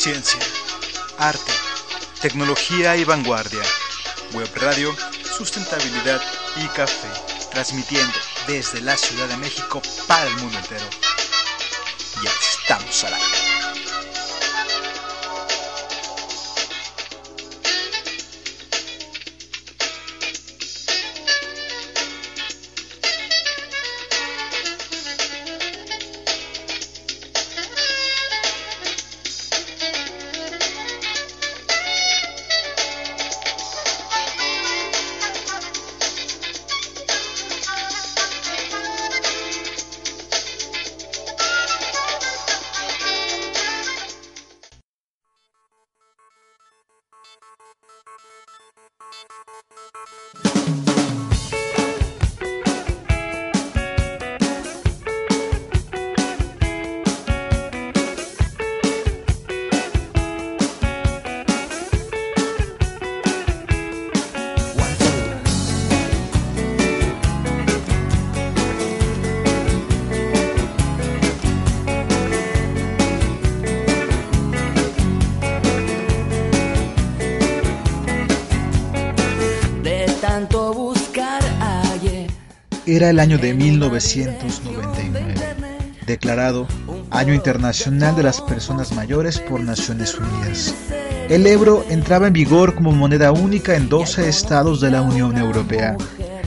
Ciencia, arte, tecnología y vanguardia. Web radio, sustentabilidad y café. Transmitiendo desde la Ciudad de México para el mundo entero. Ya estamos al aire. Era el año de 1999, declarado Año Internacional de las Personas Mayores por Naciones Unidas. El euro entraba en vigor como moneda única en 12 estados de la Unión Europea.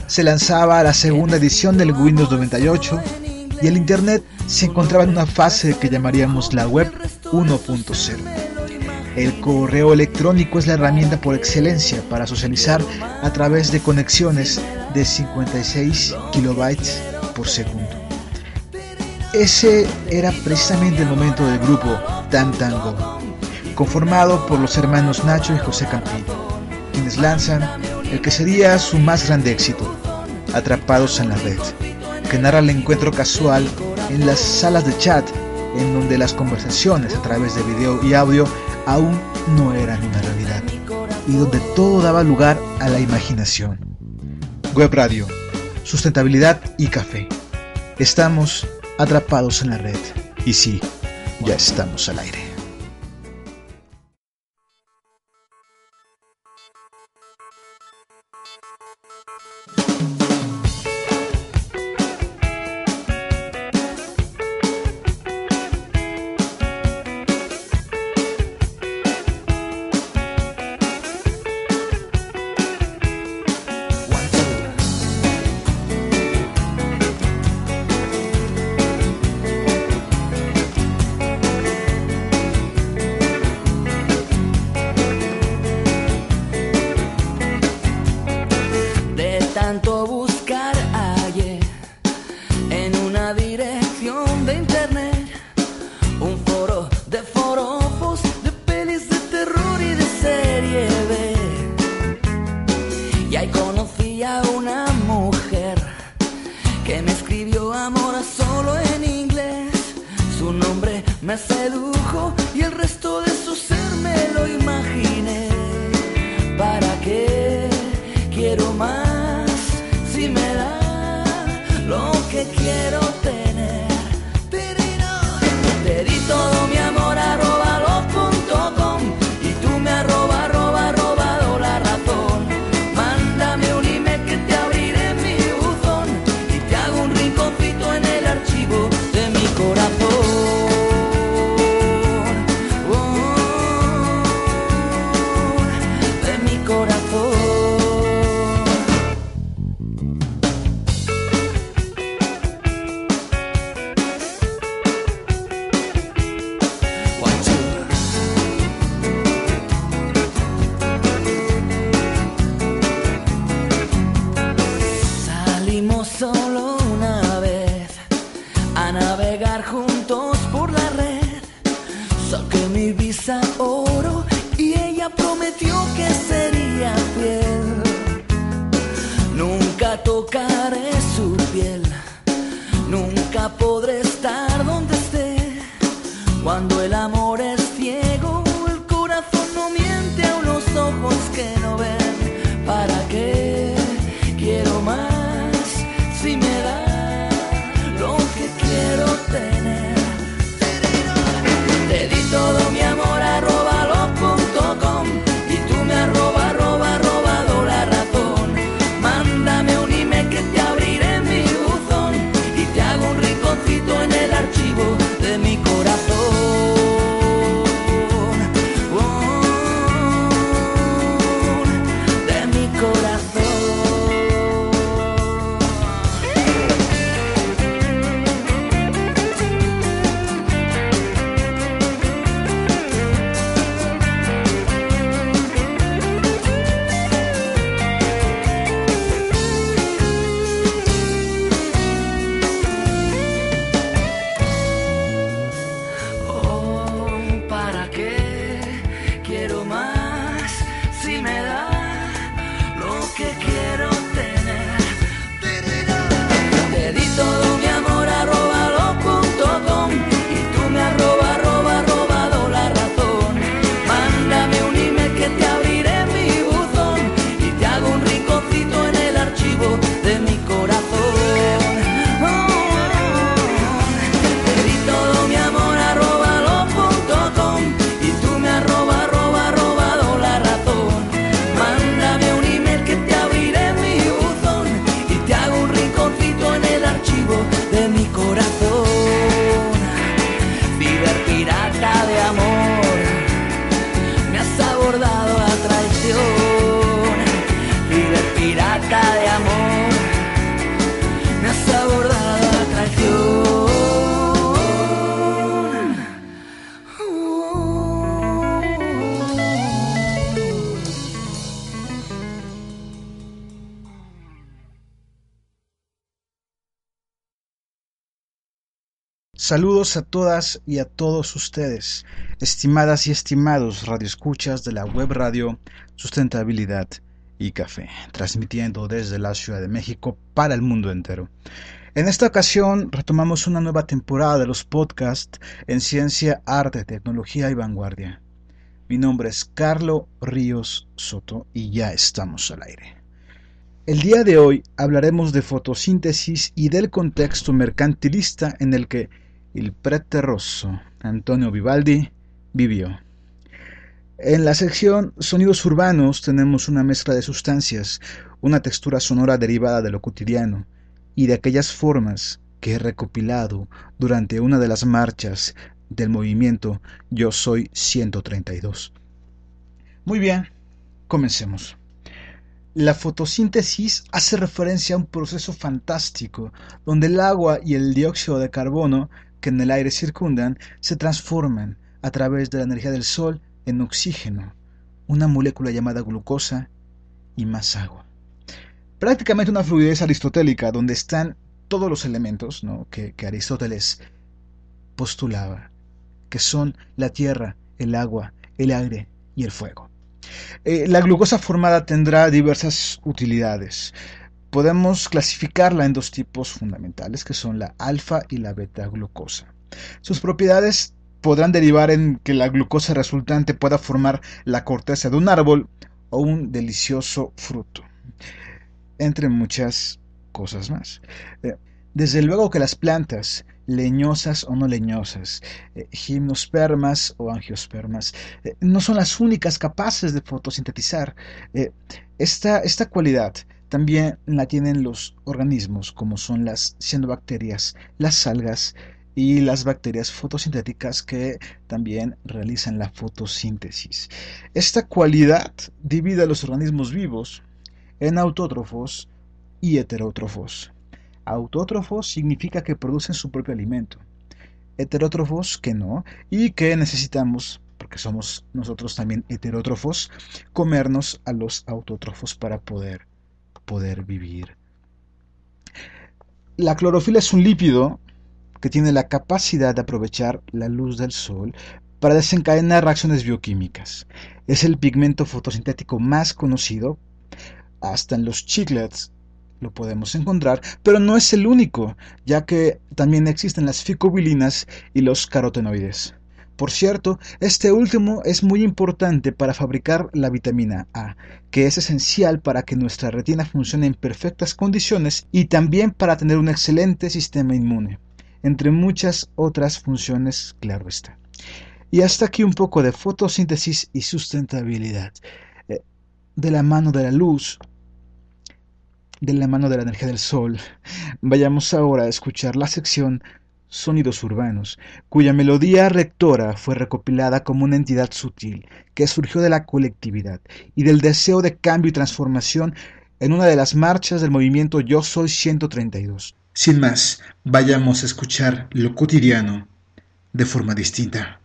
Se lanzaba la segunda edición del Windows 98 y el Internet se encontraba en una fase que llamaríamos la Web 1.0. El correo electrónico es la herramienta por excelencia para socializar a través de conexiones de 56 kilobytes por segundo. Ese era precisamente el momento del grupo Tan Tango, conformado por los hermanos Nacho y José Campillo, quienes lanzan el que sería su más grande éxito, Atrapados en la Red, que narra el encuentro casual en las salas de chat en donde las conversaciones a través de video y audio aún no eran una realidad y donde todo daba lugar a la imaginación. Web Radio, sustentabilidad y café. Estamos atrapados en la red. Y sí, ya estamos al aire. Nunca podré estar donde esté, Saludos a todas y a todos ustedes, estimadas y estimados radioescuchas de la web radio Sustentabilidad y Café, transmitiendo desde la Ciudad de México para el mundo entero. En esta ocasión retomamos una nueva temporada de los podcasts en ciencia, arte, tecnología y vanguardia. Mi nombre es Carlo Ríos Soto y ya estamos al aire. El día de hoy hablaremos de fotosíntesis y del contexto mercantilista en el que el prete rosso Antonio Vivaldi vivió. En la sección Sonidos urbanos tenemos una mezcla de sustancias, una textura sonora derivada de lo cotidiano y de aquellas formas que he recopilado durante una de las marchas del movimiento Yo Soy 132. Muy bien, comencemos. La fotosíntesis hace referencia a un proceso fantástico donde el agua y el dióxido de carbono que en el aire circundan se transforman a través de la energía del sol en oxígeno, una molécula llamada glucosa y más agua. Prácticamente una fluidez aristotélica donde están todos los elementos que, que Aristóteles postulaba, que son la tierra, el agua, el aire y el fuego. Eh, la glucosa formada tendrá diversas utilidades podemos clasificarla en dos tipos fundamentales, que son la alfa y la beta glucosa. Sus propiedades podrán derivar en que la glucosa resultante pueda formar la corteza de un árbol o un delicioso fruto, entre muchas cosas más. Eh, desde luego que las plantas, leñosas o no leñosas, eh, gimnospermas o angiospermas, eh, no son las únicas capaces de fotosintetizar. esta, esta cualidad también la tienen los organismos, como son las cianobacterias, las algas y las bacterias fotosintéticas que también realizan la fotosíntesis. Esta cualidad divide a los organismos vivos en autótrofos y heterótrofos. Autótrofos significa que producen su propio alimento. Heterótrofos que no y que necesitamos porque somos nosotros también heterótrofos, comernos a los autótrofos para poder poder vivir. La clorofila es un lípido que tiene la capacidad de aprovechar la luz del sol para desencadenar reacciones bioquímicas. Es el pigmento fotosintético más conocido. Hasta en los chiclets lo podemos encontrar, pero no es el único, ya que también existen las ficobilinas y los carotenoides. Por cierto, este último es muy importante para fabricar la vitamina A, que es esencial para que nuestra retina funcione en perfectas condiciones y también para tener un excelente sistema inmune, entre muchas otras funciones, claro está. Y hasta aquí un poco de fotosíntesis y sustentabilidad. Eh, de la mano de la luz, de la mano de la energía del sol, vayamos ahora a escuchar la sección sonidos urbanos, cuya melodía rectora fue recopilada como una entidad sutil que surgió de la colectividad y del deseo de cambio y transformación en una de las marchas del movimiento Yo Soy 132. Sin más, vayamos a escuchar lo cotidiano de forma distinta.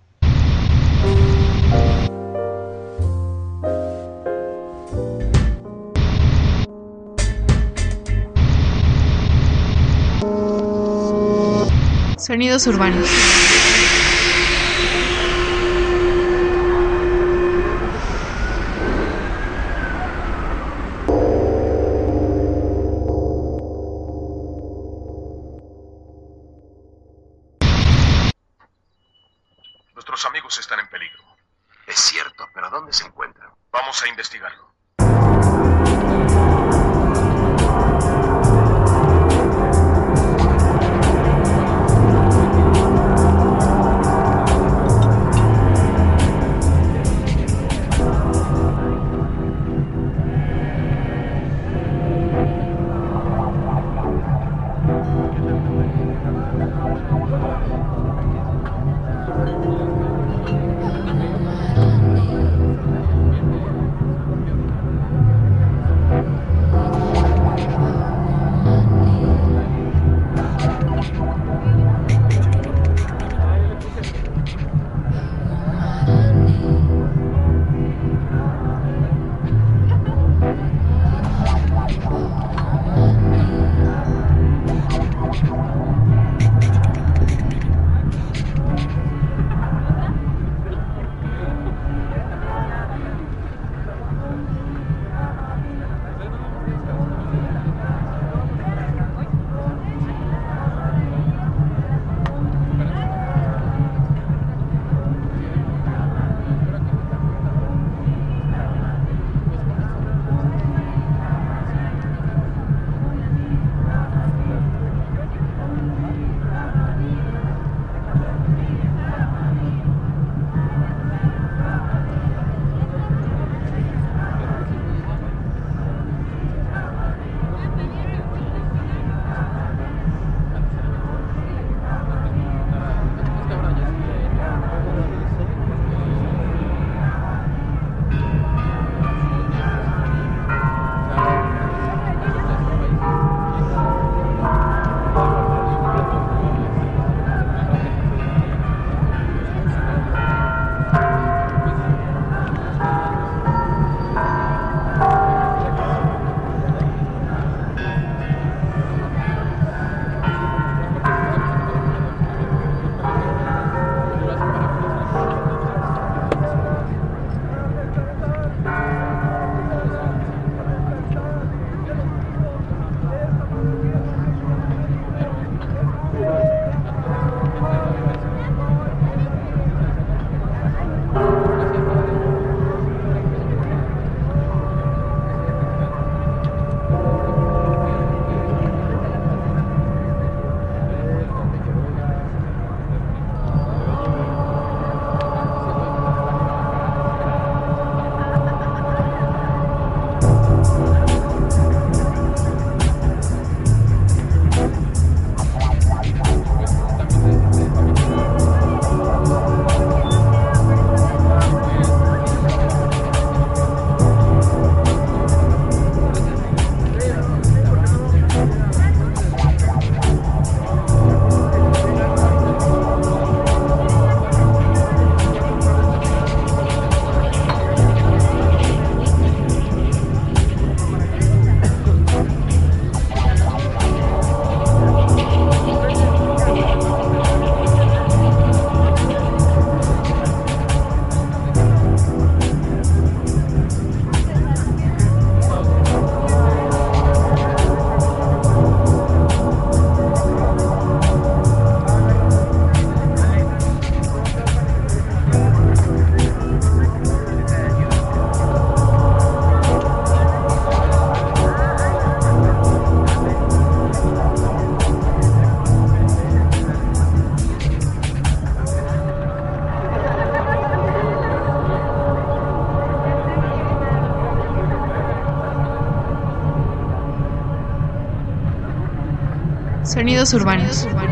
Sonidos urbanos. Sonidos urbanos.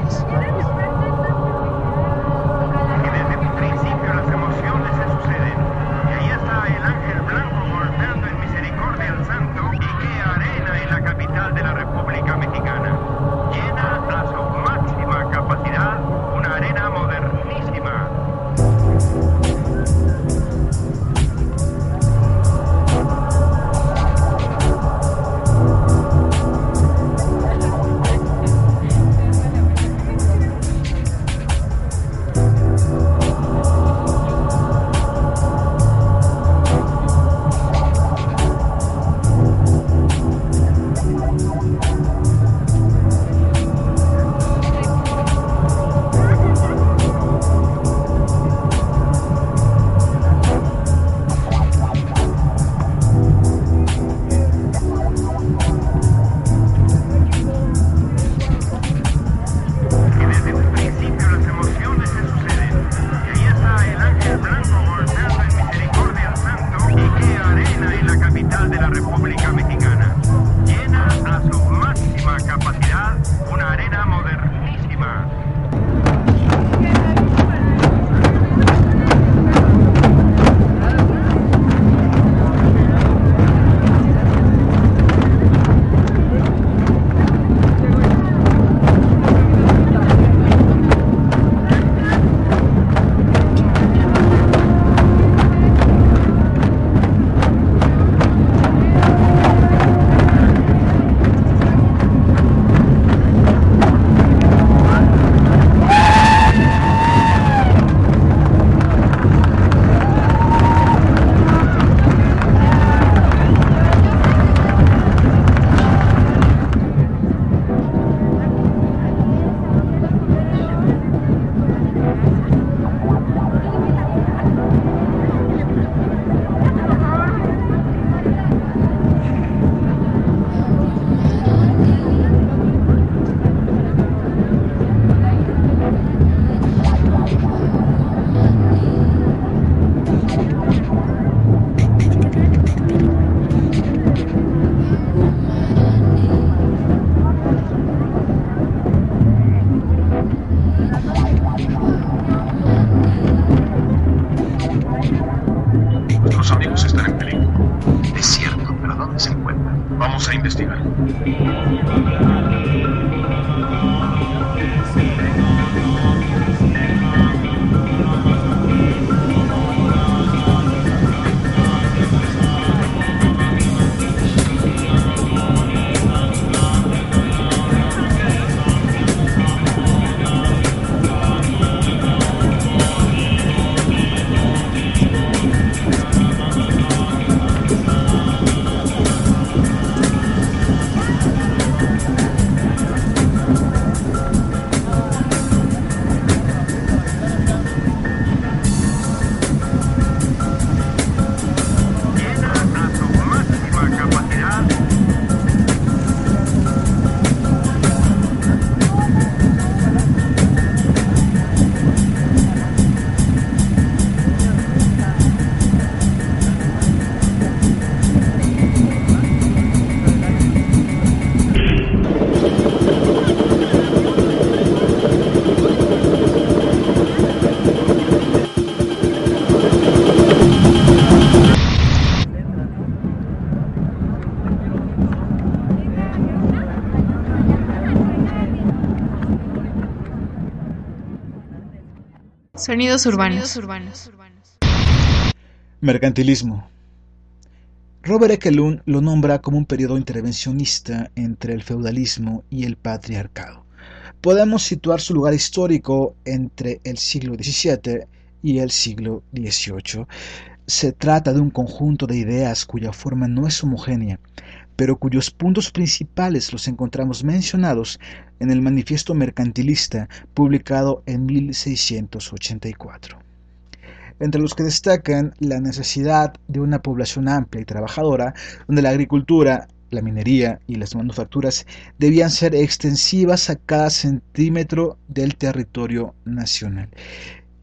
Sonidos urbanos. Mercantilismo. Robert Ekelund lo nombra como un periodo intervencionista entre el feudalismo y el patriarcado. Podemos situar su lugar histórico entre el siglo XVII y el siglo XVIII. Se trata de un conjunto de ideas cuya forma no es homogénea, pero cuyos puntos principales los encontramos mencionados en el Manifiesto Mercantilista publicado en 1684 entre los que destacan la necesidad de una población amplia y trabajadora, donde la agricultura, la minería y las manufacturas debían ser extensivas a cada centímetro del territorio nacional,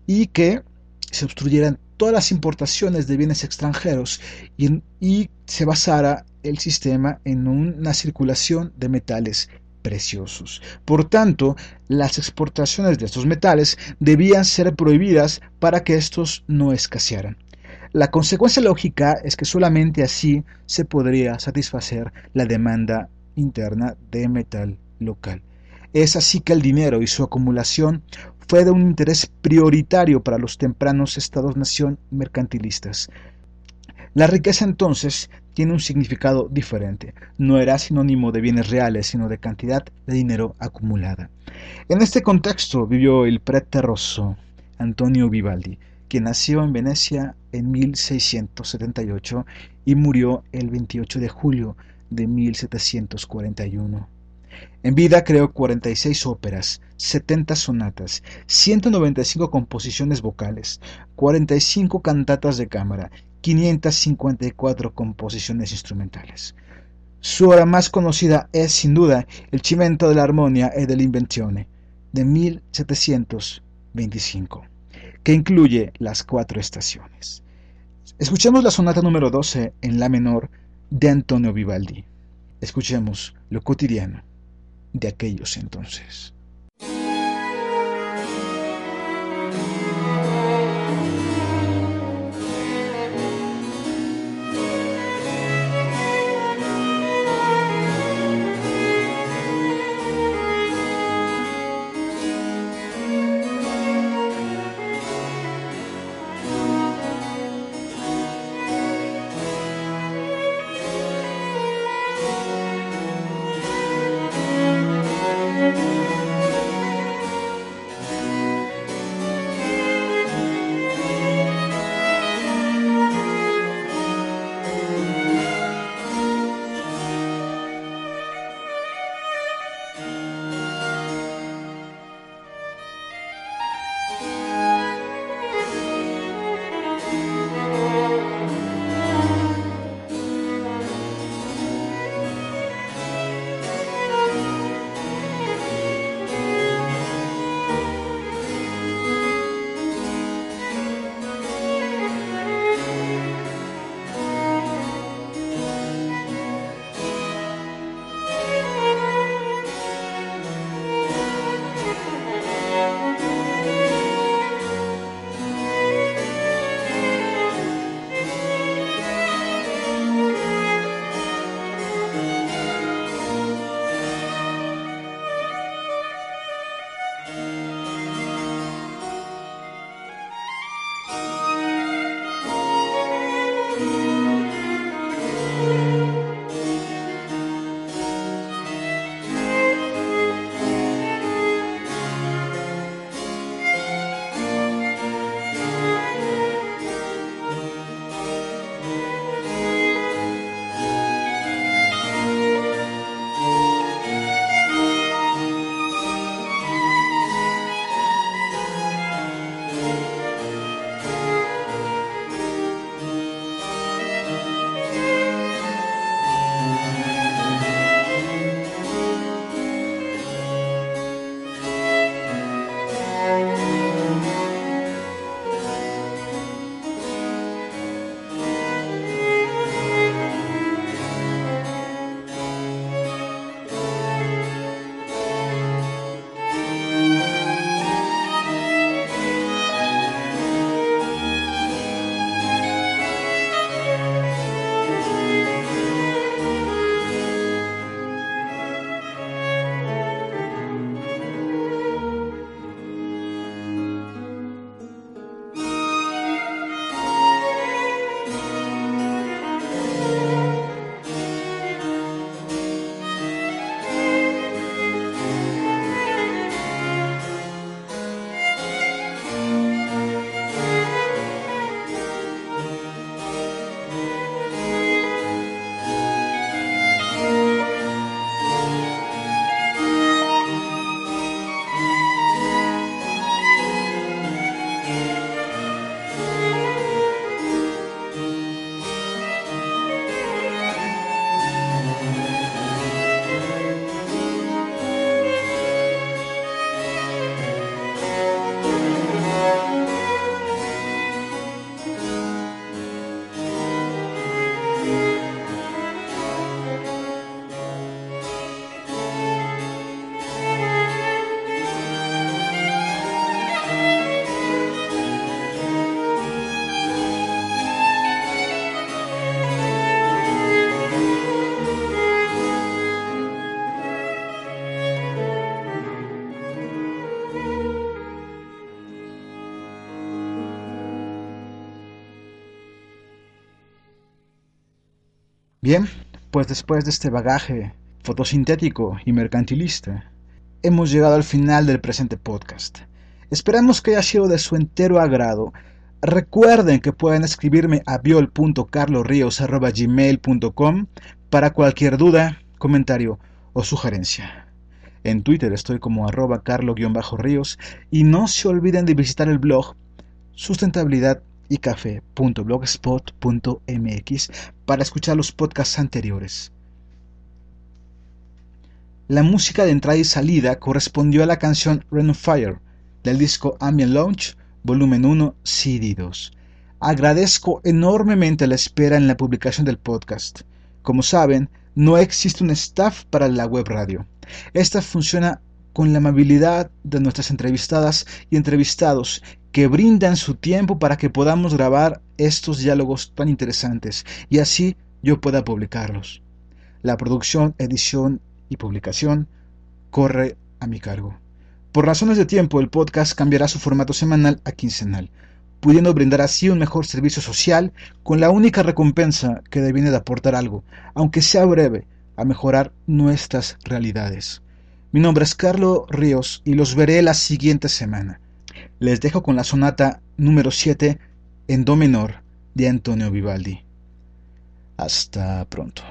y que se obstruyeran todas las importaciones de bienes extranjeros y, y se basara el sistema en una circulación de metales preciosos. Por tanto, las exportaciones de estos metales debían ser prohibidas para que estos no escasearan. La consecuencia lógica es que solamente así se podría satisfacer la demanda interna de metal local. Es así que el dinero y su acumulación fue de un interés prioritario para los tempranos estados-nación mercantilistas. La riqueza entonces tiene un significado diferente. No era sinónimo de bienes reales, sino de cantidad de dinero acumulada. En este contexto vivió el prete rosso Antonio Vivaldi, quien nació en Venecia en 1678 y murió el 28 de julio de 1741. En vida creó 46 óperas, 70 sonatas, 195 composiciones vocales, 45 cantatas de cámara, 554 composiciones instrumentales. Su obra más conocida es, sin duda, El Cimento de la Armonia e dell'Invenzione, de 1725, que incluye las cuatro estaciones. Escuchemos la sonata número 12 en la menor de Antonio Vivaldi. Escuchemos lo cotidiano de aquellos entonces. Bien, pues después de este bagaje fotosintético y mercantilista, hemos llegado al final del presente podcast. Esperamos que haya sido de su entero agrado. Recuerden que pueden escribirme a viol.carlosrios.gmail.com para cualquier duda, comentario o sugerencia. En Twitter estoy como arroba carlo-ríos y no se olviden de visitar el blog sustentabilidad y para escuchar los podcasts anteriores. La música de entrada y salida correspondió a la canción Run of Fire del disco Ambient Launch volumen 1 CD 2. Agradezco enormemente la espera en la publicación del podcast. Como saben, no existe un staff para la web radio. Esta funciona con la amabilidad de nuestras entrevistadas y entrevistados que brindan su tiempo para que podamos grabar estos diálogos tan interesantes y así yo pueda publicarlos. La producción, edición y publicación corre a mi cargo. Por razones de tiempo, el podcast cambiará su formato semanal a quincenal, pudiendo brindar así un mejor servicio social con la única recompensa que deviene de aportar algo, aunque sea breve, a mejorar nuestras realidades. Mi nombre es Carlos Ríos y los veré la siguiente semana. Les dejo con la sonata número 7 en Do menor de Antonio Vivaldi. Hasta pronto.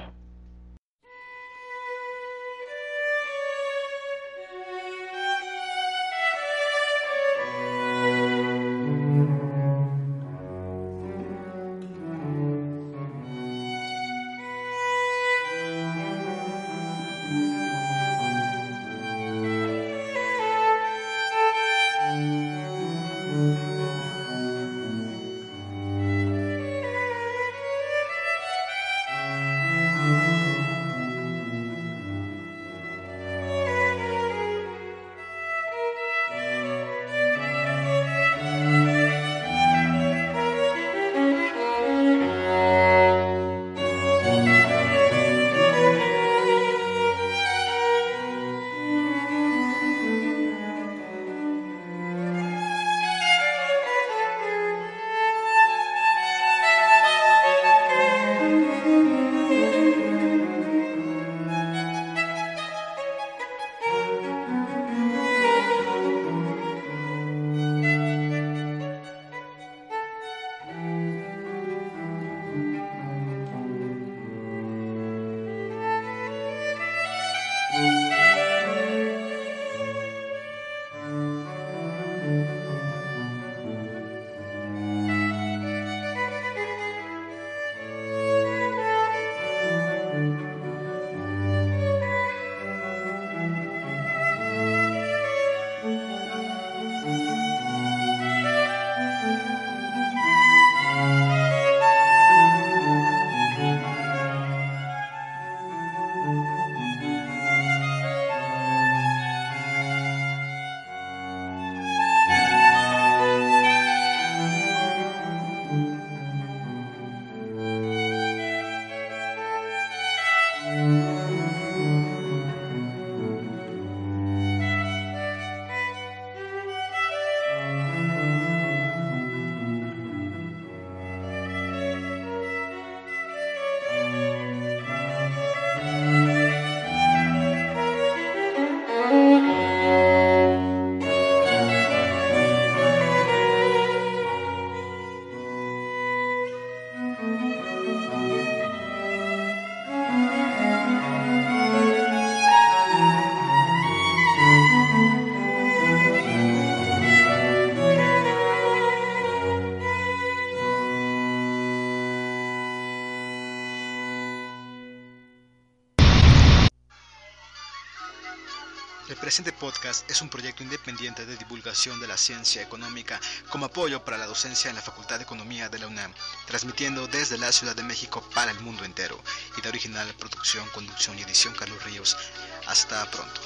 Presente podcast es un proyecto independiente de divulgación de la ciencia económica como apoyo para la docencia en la Facultad de Economía de la UNAM, transmitiendo desde la Ciudad de México para el mundo entero. Y de original producción, conducción y edición Carlos Ríos. Hasta pronto.